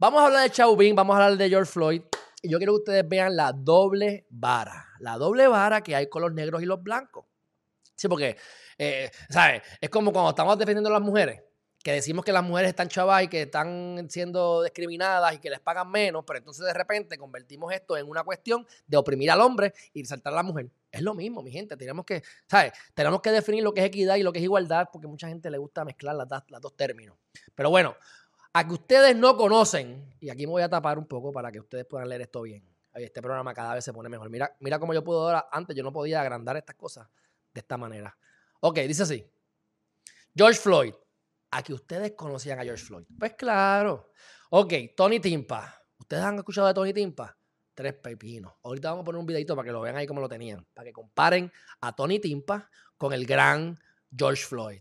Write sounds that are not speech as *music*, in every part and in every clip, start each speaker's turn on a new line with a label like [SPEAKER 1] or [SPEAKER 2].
[SPEAKER 1] Vamos a hablar de Chauvin, vamos a hablar de George Floyd. Y yo quiero que ustedes vean la doble vara. La doble vara que hay con los negros y los blancos. Sí, porque, eh, ¿sabes? Es como cuando estamos defendiendo a las mujeres, que decimos que las mujeres están chavas y que están siendo discriminadas y que les pagan menos, pero entonces de repente convertimos esto en una cuestión de oprimir al hombre y saltar a la mujer. Es lo mismo, mi gente. Tenemos que, ¿sabes? Tenemos que definir lo que es equidad y lo que es igualdad, porque mucha gente le gusta mezclar las, las dos términos. Pero bueno, a que ustedes no conocen, y aquí me voy a tapar un poco para que ustedes puedan leer esto bien. Este programa cada vez se pone mejor. Mira, mira cómo yo puedo ahora, antes yo no podía agrandar estas cosas de esta manera. Ok, dice así. George Floyd. A que ustedes conocían a George Floyd. Pues claro. Ok, Tony Timpa. ¿Ustedes han escuchado de Tony Timpa? Tres pepinos. Ahorita vamos a poner un videito para que lo vean ahí como lo tenían. Para que comparen a Tony Timpa con el gran George Floyd.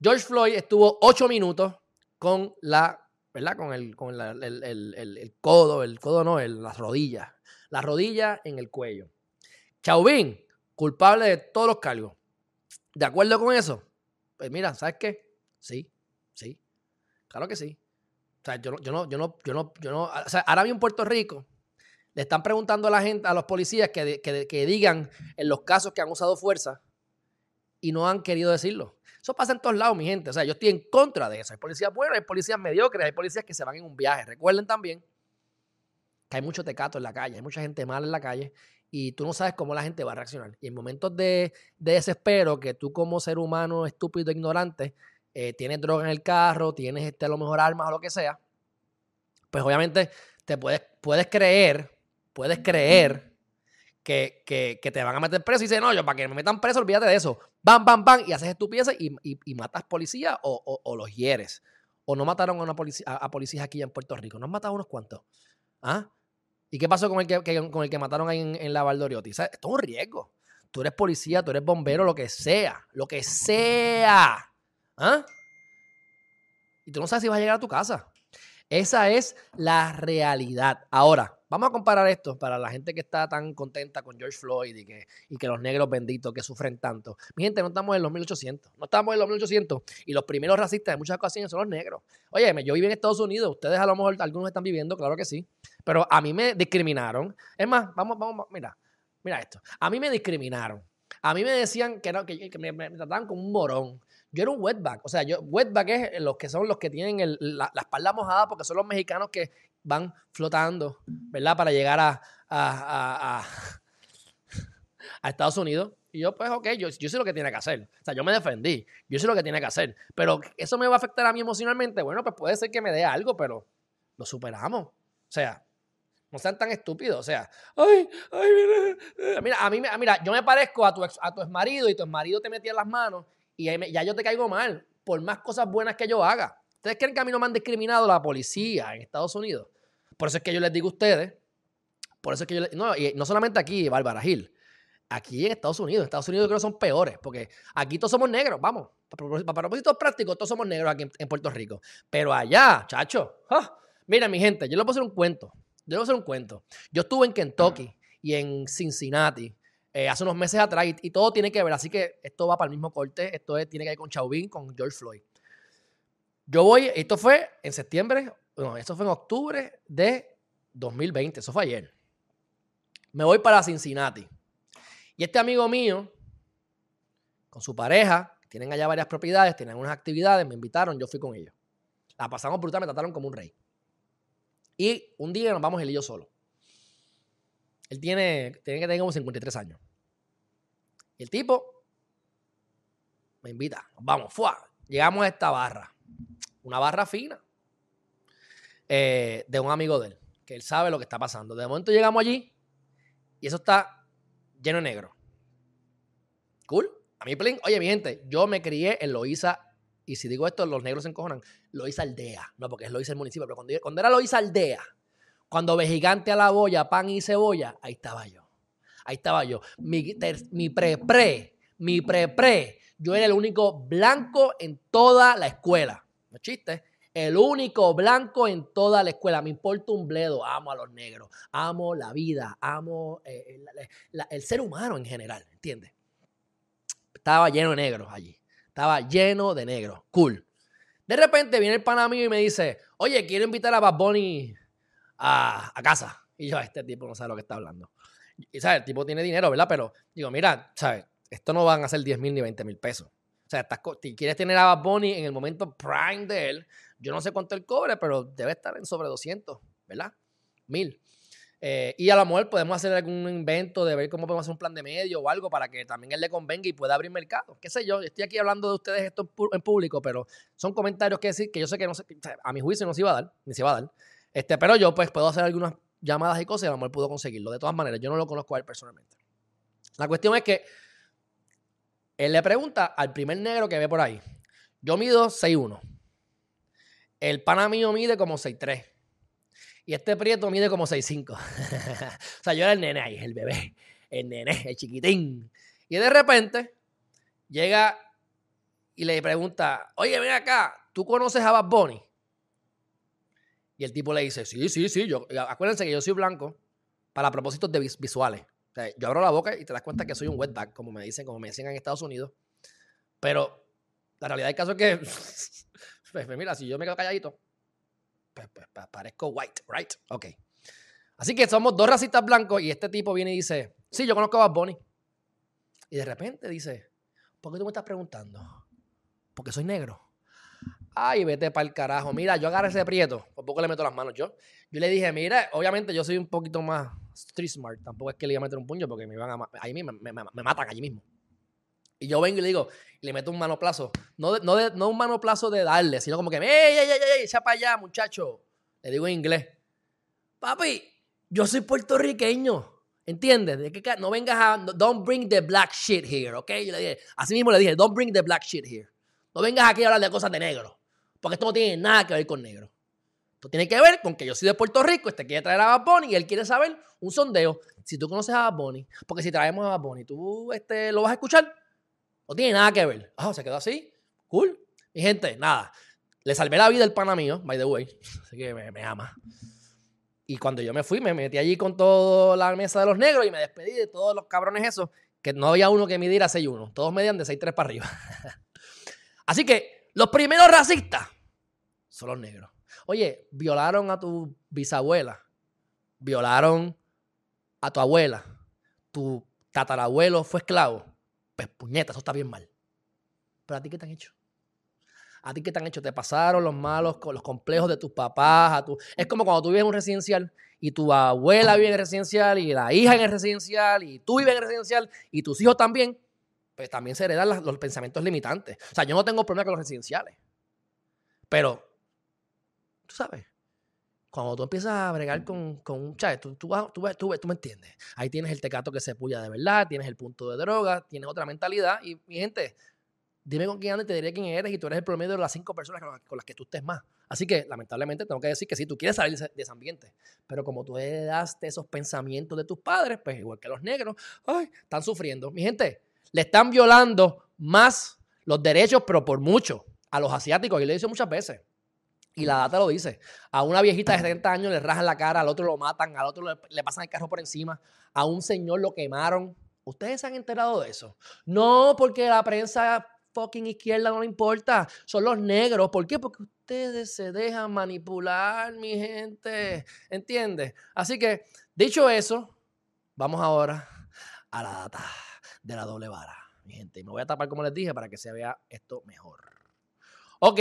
[SPEAKER 1] George Floyd estuvo ocho minutos con la, ¿verdad? Con el, con el, el, codo, el codo no, las rodillas. Las rodillas en el cuello. Chauvin, culpable de todos los cargos. ¿De acuerdo con eso? Pues mira, ¿sabes qué? Sí, sí. Claro que sí. O sea, yo, yo no, yo no, yo no, yo no. O sea, ahora mismo en Puerto Rico le están preguntando a la gente, a los policías que, que, que digan en los casos que han usado fuerza y no han querido decirlo. Eso pasa en todos lados, mi gente. O sea, yo estoy en contra de eso. Hay policías buenos, hay policías mediocres, hay policías que se van en un viaje. Recuerden también que hay mucho tecato en la calle, hay mucha gente mala en la calle y tú no sabes cómo la gente va a reaccionar. Y en momentos de, desespero, que tú como ser humano estúpido, ignorante, eh, tienes droga en el carro, tienes este, a lo mejor armas o lo que sea, pues obviamente te puedes, puedes creer, puedes creer que, te van a meter preso y dicen, no, yo para que me metan preso, olvídate de eso. Bam, bam, bam, y haces estupideces y, y, matas policías o, o, los hieres. O no mataron a, una policía, a, policías aquí en Puerto Rico. ¿No han matado unos cuantos? ¿Ah? ¿Y qué pasó con el que, con el que mataron ahí en, la Valdoriotti? Esto es un riesgo. Tú eres policía, tú eres bombero, lo que sea. Lo que sea. ¿Ah? Y tú no sabes si vas a llegar a tu casa. Esa es la realidad. Ahora, Vamos a comparar esto para la gente que está tan contenta con George Floyd y que, y que los negros benditos que sufren tanto. Mi gente, no estamos en los 1800. No estamos en los 1800. Y los primeros racistas de muchas ocasiones son los negros. Oye, yo viví en Estados Unidos. Ustedes a lo mejor algunos están viviendo, claro que sí. Pero a mí me discriminaron. Es más, vamos, vamos, mira, mira esto. A mí me discriminaron. A mí me decían que, no, que, me, trataban como un morón. Yo era un wetback. O sea, yo, wetback es los que son los que tienen la, la, espalda mojada porque son los mexicanos que van flotando, ¿verdad? Para llegar a, *laughs* a, Estados Unidos. Y yo, pues, ok, yo, yo sé lo que tiene que hacer. O sea, yo me defendí. Yo sé lo que tiene que hacer. Pero eso me va a afectar a mí emocionalmente. Bueno, pues puede ser que me dé algo, pero lo superamos. O sea, no sean tan estúpidos. O sea, ay, ay, mira, mira, a mí, mira, yo me parezco a tu, ex, a tu marido y tu marido te metía las manos y ya yo te caigo mal por más cosas buenas que yo haga. ¿Ustedes creen que a mí no me han discriminado la policía en Estados Unidos? Por eso es que yo les digo a ustedes, por eso es que yo les, no, y no solamente aquí, Bárbara Gil, aquí en Estados Unidos, en Estados Unidos creo que son peores, porque aquí todos somos negros, vamos, para propósitos prácticos, todos somos negros aquí en, Puerto Rico. Pero allá, chacho, mira mi gente, yo les voy a hacer un cuento, yo les voy a hacer un cuento. Yo estuve en Kentucky y en Cincinnati eh, hace unos meses atrás y, todo tiene que ver, así que esto va para el mismo corte, esto tiene que ver con Chauvin, con George Floyd. Yo voy, esto fue en septiembre, no, esto fue en octubre de 2020, eso fue ayer. Me voy para Cincinnati. Y este amigo mío, con su pareja, tienen allá varias propiedades, tienen unas actividades, me invitaron, yo fui con ellos. La pasamos brutal, me trataron como un rey. Y un día nos vamos él y yo solo. Él tiene, tiene que tener como 53 años. Y el tipo me invita, vamos, fuá. Llegamos a esta barra una barra fina eh, de un amigo de él, que él sabe lo que está pasando. De momento llegamos allí y eso está lleno de negro. Cool. A mí, oye, mi gente, yo me crié en Loíza, y si digo esto, los negros se encojonan, Loíza Aldea. No, porque es Loíza el municipio, pero cuando, era Loíza Aldea, cuando ve gigante a la boya, pan y cebolla, ahí estaba yo. Ahí estaba yo. Mi, mi pre-pre, mi pre-pre, yo era el único blanco en toda la escuela no chiste, el único blanco en toda la escuela. Me importa un bledo. Amo a los negros. Amo la vida. Amo eh, el ser humano en general. ¿Entiendes? Estaba lleno de negros allí. Estaba lleno de negros. Cool. De repente viene el pana mío y me dice, oye, quiero invitar a Bad Bunny a, a casa. Y yo, este tipo no sabe lo que está hablando. Y, ¿sabes? El tipo tiene dinero, ¿verdad? Pero digo, mira, ¿sabes? Esto no van a ser 10 mil ni 20 mil pesos. O sea, estás, quieres tener a Bad Bunny en el momento prime de él, yo no sé cuánto él cobre, pero debe estar en sobre 200, ¿verdad? Mil. Eh, y a lo mejor podemos hacer algún invento de ver cómo podemos hacer un plan de medio o algo para que también él le convenga y pueda abrir mercado. Qué sé yo, estoy aquí hablando de ustedes esto en público, pero son comentarios que decir que yo sé que a mi juicio no se iba a dar, ni se va a dar. Este, pero yo pues puedo hacer algunas llamadas y cosas y a lo mejor puedo conseguirlo. De todas maneras, yo no lo conozco a él personalmente. La cuestión es que él le pregunta al primer negro que ve por ahí. Yo mido 6'1. El pana mío mide como 6'3. Y este prieto mide como 6'5. *laughs* o sea, yo era el nene ahí, el bebé. El nene, el chiquitín. Y de repente llega y le pregunta, oye, ven acá, ¿tú conoces a Bad Bunny? Y el tipo le dice, sí, sí, sí, yo, acuérdense que yo soy blanco para propósitos de visuales. Yo abro la boca y te das cuenta que soy un wetback, como me dicen, como me decían en Estados Unidos. Pero la realidad del caso es que, *laughs* pues, pues, mira, si yo me quedo calladito, pues, pues, parezco white, right? Ok. Así que somos dos racistas blancos y este tipo viene y dice, sí, yo conozco a Bad Bunny. Y de repente dice, ¿por qué tú me estás preguntando? Porque soy negro. Ay, vete para el carajo. Mira, yo agarré ese prieto. Por poco le meto las manos yo. Yo le dije, mira, obviamente yo soy un poquito más street smart. Tampoco es que le iba a meter un puño porque me iban a ahí mismo, me, matan allí mismo. Y yo vengo y le digo, y le meto un manoplazo. No, no, no un manoplazo de darle, sino como que, ¡ey, ey, ey, ey! ¡Echa para allá, muchacho! Le digo en inglés. Papi, yo soy puertorriqueño. ¿Entiendes? De no vengas a. Don't bring the black shit here, ¿ok? Yo le dije, así mismo le dije, don't bring the black shit here. No vengas aquí a hablar de cosas de negro. Porque esto no tiene nada que ver con negro. Esto tiene que ver con que yo soy de Puerto Rico, este quiere traer a Bad y él quiere saber un sondeo. Si tú conoces a Bad porque si traemos a Bad Bunny, tú este, lo vas a escuchar, no tiene nada que ver. Ah, se quedó así. Cool. Mi gente, nada. Le salvé la vida el pana mío, by the way. *laughs* Así que me, ama. Y cuando yo me fui, me metí allí con toda la mesa de los negros y me despedí de todos los cabrones esos, que no había uno que midiera 6'1. Todos medían de 6'3 para arriba. *laughs* Así que los primeros racistas son los negros. Oye, violaron a tu bisabuela, violaron a tu abuela, tu tatarabuelo fue esclavo. Pues puñeta, eso está bien mal. Pero a ti qué te han hecho? ¿A ti qué te han hecho? Te pasaron los malos, los complejos de tus papás. A tu... Es como cuando tú vives en un residencial y tu abuela vive en el residencial y la hija en el residencial y tú vives en el residencial y tus hijos también pues también se heredan los pensamientos limitantes. O sea, yo no tengo problema con los residenciales. Pero, tú sabes, cuando tú empiezas a bregar con, con un chat, tú, tú, tú, tú, me entiendes. Ahí tienes el tecato que se puya de verdad, tienes el punto de droga, tienes otra mentalidad. Y, mi gente, dime con quién andas y te diré quién eres y tú eres el promedio de las cinco personas con las, que tú estés más. Así que, lamentablemente, tengo que decir que si tú quieres salir de ese, ambiente, pero como tú heredaste esos pensamientos de tus padres, pues igual que los negros, ay, están sufriendo. Mi gente, le están violando más los derechos, pero por mucho, a los asiáticos. Y lo he dicho muchas veces. Y la data lo dice. A una viejita de 70 años le rajan la cara, al otro lo matan, al otro le, pasan el carro por encima, a un señor lo quemaron. ¿Ustedes se han enterado de eso? No, porque la prensa fucking izquierda no le importa. Son los negros. ¿Por qué? Porque ustedes se dejan manipular, mi gente. ¿Entiendes? Así que, dicho eso, vamos ahora a la data de la doble vara, mi gente. Me voy a tapar, como les dije, para que se vea esto mejor. Ok,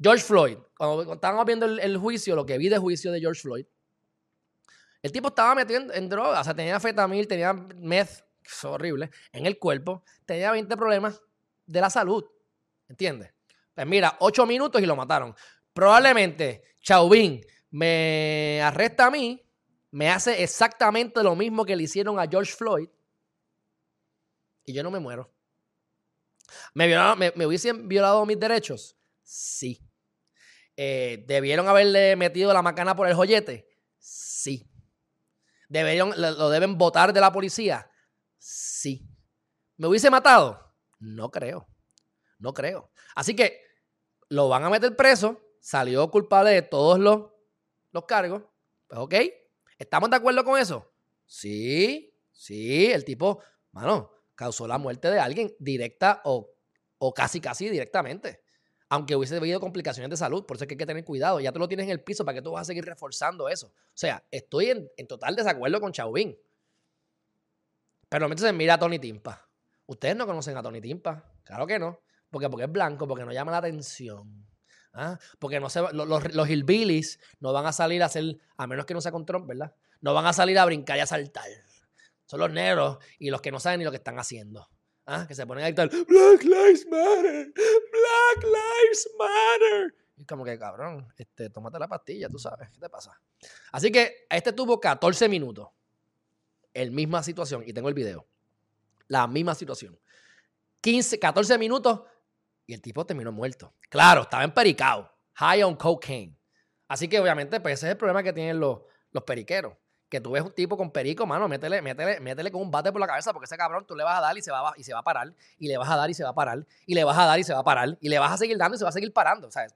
[SPEAKER 1] George Floyd. Cuando estábamos viendo el, juicio, lo que vi de juicio de George Floyd, el tipo estaba metido en, droga. O sea, tenía fetamil, tenía meth, es horrible, en el cuerpo. Tenía 20 problemas de la salud. ¿Entiendes? Pues mira, 8 minutos y lo mataron. Probablemente Chauvin me arresta a mí, me hace exactamente lo mismo que le hicieron a George Floyd y yo no me muero. ¿Me, me, hubiesen violado mis derechos? Sí. Eh, ¿Debieron haberle metido la macana por el joyete? Sí. ¿Debieron, ¿Lo deben votar de la policía? Sí. ¿Me hubiese matado? No creo. No creo. Así que lo van a meter preso. Salió culpable de todos los, los cargos. Pues ok. ¿Estamos de acuerdo con eso? Sí. Sí. El tipo, mano, causó la muerte de alguien directa o, o casi casi directamente. aunque hubiese habido complicaciones de salud. Por eso es que hay que tener cuidado. Ya tú lo tienes en el piso, ¿para que tú vas a seguir reforzando eso? O sea, estoy en, total desacuerdo con Chauvin. Pero entonces mira a Tony Timpa. Ustedes no conocen a Tony Timpa. Claro que no. Porque, porque es blanco, porque no llama la atención. ¿ah? Porque no se, los, los, hillbillies no van a salir a hacer, a menos que no sea con Trump, ¿verdad? No van a salir a brincar y a saltar. Son los negros y los que no saben ni lo que están haciendo. ¿Ah? Que se ponen a gritar, Black Lives Matter, Black Lives Matter. Y como que, cabrón, este, tómate la pastilla, tú sabes, ¿qué te pasa? Así que este tuvo 14 minutos. El misma situación, y tengo el video. La misma situación. 15, 14 minutos y el tipo terminó muerto. Claro, estaba empericado. High on cocaine. Así que obviamente, pues ese es el problema que tienen los, los periqueros que tú ves un tipo con perico, mano, métele, métele, métele con un bate por la cabeza porque ese cabrón tú le vas a dar y se va, y se va a parar, y le vas a dar y se va a parar, y le vas a dar y se va a parar, y le vas a seguir dando y se va a seguir parando. O sea,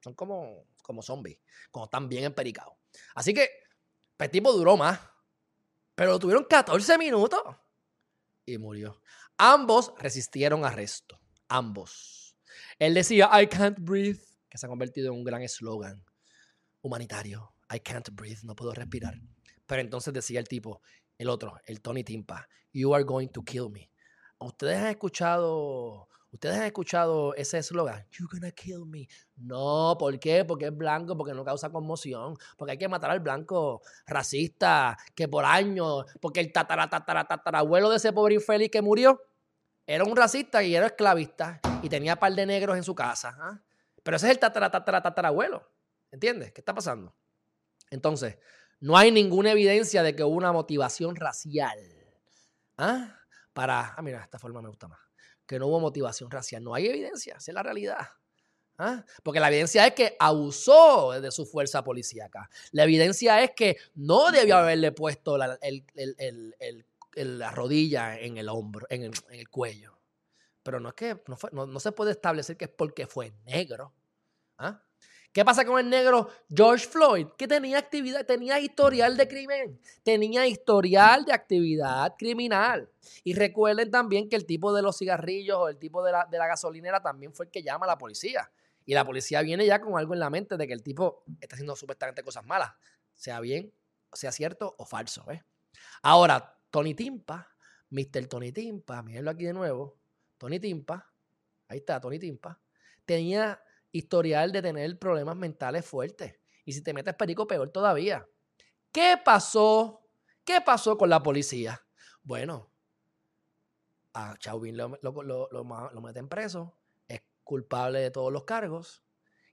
[SPEAKER 1] son como, como zombies, como están bien empericados. Así que, pues, el tipo duró más, pero lo tuvieron 14 minutos y murió. Ambos resistieron arresto. Ambos. Él decía, I can't breathe, que se ha convertido en un gran eslogan humanitario. I can't breathe, no puedo respirar. Pero entonces decía el tipo, el otro, el Tony Timpa, You are going to kill me. ¿Ustedes han escuchado, ustedes han escuchado ese eslogan? You're gonna kill me. No, ¿por qué? Porque es blanco, porque no causa conmoción, porque hay que matar al blanco racista, que por años, porque el tatara, tatarabuelo de ese pobre infeliz que murió era un racista y era esclavista y tenía par de negros en su casa. ¿ah? Pero ese es el tatara, tatarabuelo. ¿Entiendes? ¿Qué está pasando? Entonces, no hay ninguna evidencia de que hubo una motivación racial. ¿Ah? Para, ah, mira, esta forma me gusta más. Que no hubo motivación racial. No hay evidencia, esa es la realidad. ¿Ah? Porque la evidencia es que abusó de su fuerza policíaca. La evidencia es que no debió haberle puesto la, rodilla en el hombro, en el, cuello. Pero no es que no, no, se puede establecer que es porque fue negro. ¿Ah? ¿Qué pasa con el negro George Floyd? Que tenía actividad, tenía historial de crimen, tenía historial de actividad criminal. Y recuerden también que el tipo de los cigarrillos o el tipo de la, de la gasolinera también fue el que llama a la policía. Y la policía viene ya con algo en la mente de que el tipo está haciendo supuestamente cosas malas, sea bien, sea cierto o falso. Ahora, Tony Timpa, Mr. Tony Timpa, mírenlo aquí de nuevo, Tony Timpa, ahí está, Tony Timpa, tenía historial de tener problemas mentales fuertes. Y si te metes perico, peor todavía. ¿Qué pasó? ¿Qué pasó con la policía? Bueno, a Chauvin lo, lo, meten preso, es culpable de todos los cargos.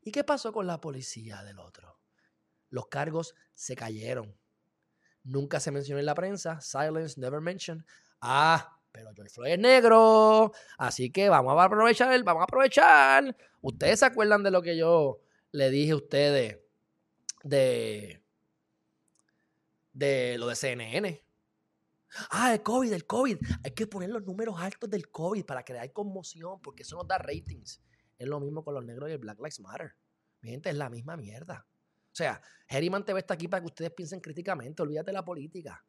[SPEAKER 1] ¿Y qué pasó con la policía del otro? Los cargos se cayeron. Nunca se mencionó en la prensa. Silence, never mentioned. Ah, pero George Floyd es negro, así que vamos a aprovechar, vamos a aprovechar. Ustedes se acuerdan de lo que yo le dije a ustedes de, de lo de CNN. Ah, el COVID, el COVID. Hay que poner los números altos del COVID para crear conmoción, porque eso nos da ratings. Es lo mismo con los negros y el Black Lives Matter. Mi gente, es la misma mierda. O sea, Herriman TV está aquí para que ustedes piensen críticamente. Olvídate de la política.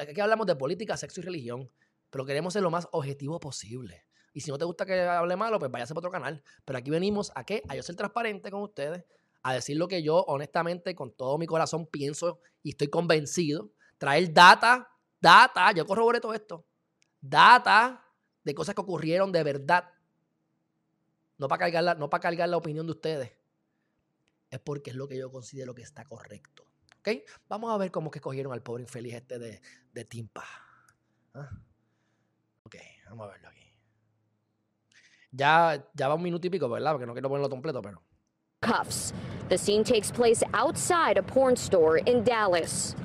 [SPEAKER 1] Aquí hablamos de política, sexo y religión pero queremos ser lo más objetivo posible. Y si no te gusta que hable malo, pues váyase para otro canal. Pero aquí venimos a qué? A yo ser transparente con ustedes, a decir lo que yo honestamente, con todo mi corazón, pienso y estoy convencido. Traer data, data, yo corroboré todo esto. Data de cosas que ocurrieron de verdad. No para cargar la, no para cargar la opinión de ustedes. Es porque es lo que yo considero que está correcto. ¿Ok? Vamos a ver cómo que cogieron al pobre infeliz este de, de Timpa. ¿Ah? Vamos a verlo aquí. Ya, ya va un minuto y pico, ¿verdad? Porque no quiero ponerlo completo, pero.
[SPEAKER 2] Cuffs. The scene takes place outside a porn store in Dallas.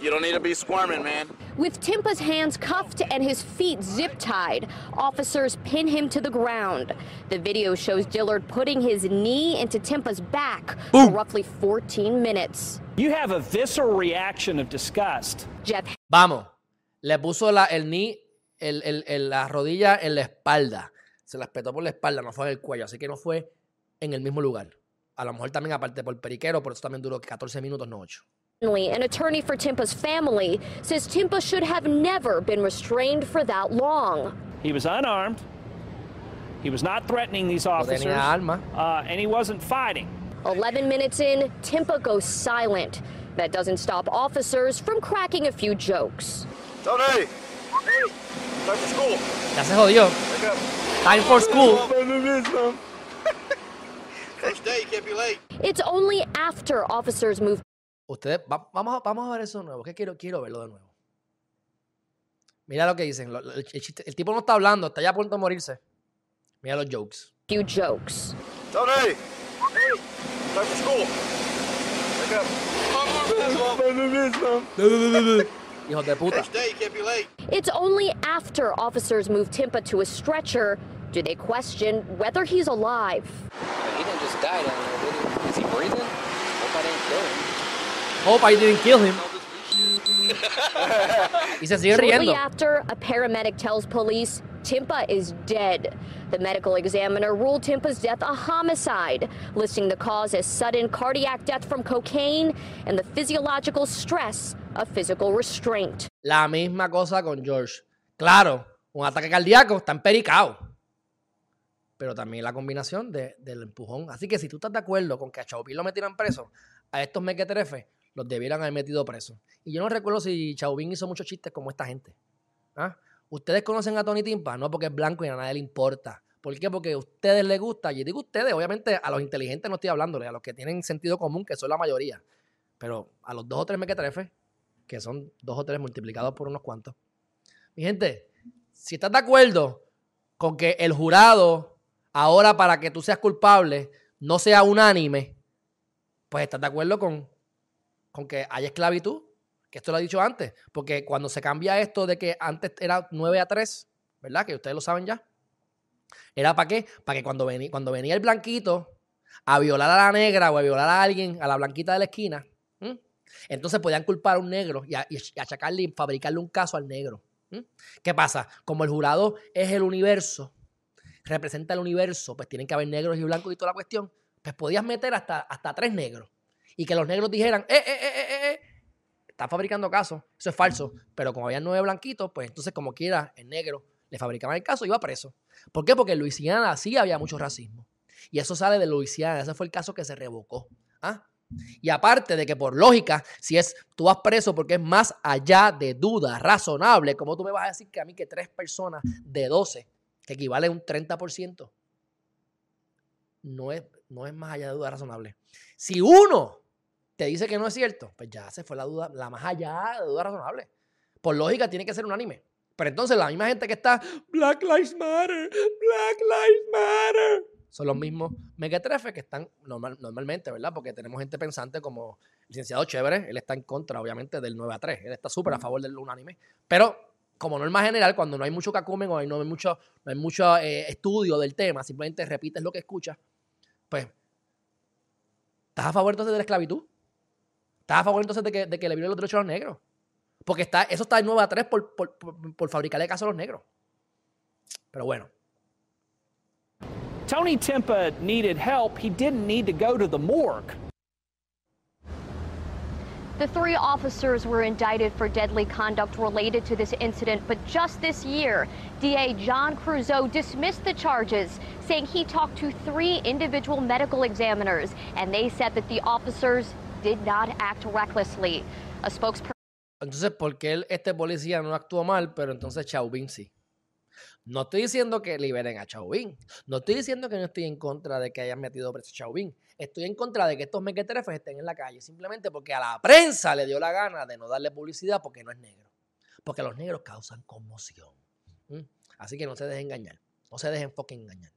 [SPEAKER 3] You don't need to be squirming, man.
[SPEAKER 2] With Timpa's hands cuffed and his feet zip tied, officers pin him to the ground. The video shows Dillard putting his knee into Timpa's back for roughly 14 minutes.
[SPEAKER 4] You have a visceral reaction of disgust.
[SPEAKER 2] Jeff.
[SPEAKER 1] Vamos. Le puso la, el knee el, el, la rodilla en la espalda. Se la espetó por la espalda, no fue en el cuello. Así que no fue en el mismo lugar. A lo mejor también aparte por periquero, por eso también duró 14 minutos, no 8.
[SPEAKER 2] An attorney for Timpa's family says Timpa should have never been restrained for that long.
[SPEAKER 4] He was unarmed. He was not threatening these
[SPEAKER 1] No
[SPEAKER 4] officers,
[SPEAKER 1] tenía arma.
[SPEAKER 4] uh, and he wasn't fighting.
[SPEAKER 2] 11 minutes in, Timpa goes silent. That doesn't stop officers from cracking a few jokes.
[SPEAKER 3] Tony! Hey! Time for school.
[SPEAKER 1] Ya se jodió. Time for school.
[SPEAKER 3] First day, you can't be late.
[SPEAKER 2] It's only after officers move
[SPEAKER 1] Ustedes, va- vamos, a, vamos a ver eso de nuevo, que quiero, quiero verlo de nuevo. Mira lo que dicen. lo- lo- el, chiste- el tipo no está hablando, está ya a punto de morirse. Mira los jokes.
[SPEAKER 2] few jokes.
[SPEAKER 3] Tony! Hey! Time for school. Wake up.
[SPEAKER 1] Hijos de puta.
[SPEAKER 3] First day, can't be late.
[SPEAKER 2] It's only after officers move Timpa to a stretcher do they question whether he's alive.
[SPEAKER 5] He didn't just die down there, did he? Is he breathing? Hope I didn't kill him.
[SPEAKER 1] Hope I didn't kill him. y se sigue
[SPEAKER 2] Shortly after, a paramedic tells police Timpa is dead. The medical examiner ruled Timpa's death a homicide, listing the cause as sudden cardiac death from cocaine and the physiological stress of physical restraint.
[SPEAKER 1] La misma cosa con George. Claro, un ataque cardíaco está empericado. Pero también la combinación de- del empujón. Así que si tú estás de acuerdo con que a Chauvin lo metieran preso, a estos mequetrefes los debieran haber metido preso. Y yo no recuerdo si Chauvin hizo muchos chistes como esta gente. ¿Ah? ¿Ustedes conocen a Tony Timpa? No porque es blanco y a nadie le importa. ¿Por qué? Porque a ustedes les gusta. Y digo ustedes, obviamente a los inteligentes no estoy hablándole, a los que tienen sentido común, que son la mayoría. Pero a los dos o tres mequetrefes, que son dos o tres multiplicados por unos cuantos. Mi gente, si estás de acuerdo con que el jurado, ahora para que tú seas culpable, no sea unánime, pues estás de acuerdo con, con que haya esclavitud, que esto lo he dicho antes, porque cuando se cambia esto de que antes era 9 a 3, ¿verdad? Que ustedes lo saben ya. ¿Era para qué? Para que cuando venía, cuando venía el blanquito a violar a la negra o a violar a alguien, a la blanquita de la esquina, entonces podían culpar a un negro y, achacarle y fabricarle un caso al negro. ¿Qué pasa? Como el jurado es el universo, representa el universo, pues tienen que haber negros y blancos y toda la cuestión, pues podías meter hasta, hasta tres negros y que los negros dijeran, eh, eh, eh, eh, eh, eh, está fabricando casos, eso es falso, pero como había nueve blanquitos, pues entonces como quiera, el negro le fabricaban el caso y iba preso. ¿Por qué? Porque en Luisiana sí había mucho racismo. Y eso sale de Luisiana, ese fue el caso que se revocó. ¿ah? Y aparte de que por lógica, si es tú vas preso porque es más allá de duda razonable, como tú me vas a decir que a mí que tres personas de 12, que equivale a un 30%, no es, no es más allá de duda razonable. Si uno te dice que no es cierto, pues ya se fue la duda, la más allá de duda razonable. Por lógica tiene que ser unánime. Pero entonces la misma gente que está Black Lives Matter, Black Lives Matter, son los mismos mequetrefes que están normal- normalmente, ¿verdad? Porque tenemos gente pensante como el licenciado Chévere, él está en contra, obviamente, del 9 a 3, él está súper a favor del unánime, pero como norma general, cuando no hay mucho cacumen o hay- no hay mucho, no hay mucho eh, estudio del tema, simplemente repites lo que escuchas, pues, ¿estás a favor entonces de la esclavitud? ¿Estás a favor entonces de que, de que le violen los derechos a los negros? Porque está, eso está en 9 a 3 por, por, por, por fabricarle caso a los negros. Pero bueno,
[SPEAKER 4] Tony Timpa needed help. He didn't need to go to the morgue.
[SPEAKER 2] The three officers were indicted for deadly conduct related to this incident, but just this year, DA John Crusoe dismissed the charges, saying he talked to three individual medical examiners, and they said that the officers did not act recklessly. A spokesperson
[SPEAKER 1] entonces, ¿por qué este policía no actuó mal, pero entonces Chauvin sí? No estoy diciendo que liberen a Chauvin. No estoy diciendo que no estoy en contra de que hayan metido preso a Chauvin. Estoy en contra de que estos mequetrefes estén en la calle. Simplemente porque a la prensa le dio la gana de no darle publicidad porque no es negro. Porque los negros causan conmoción. ¿Mm? Así que no se dejen engañar. No se dejen fucking engañar.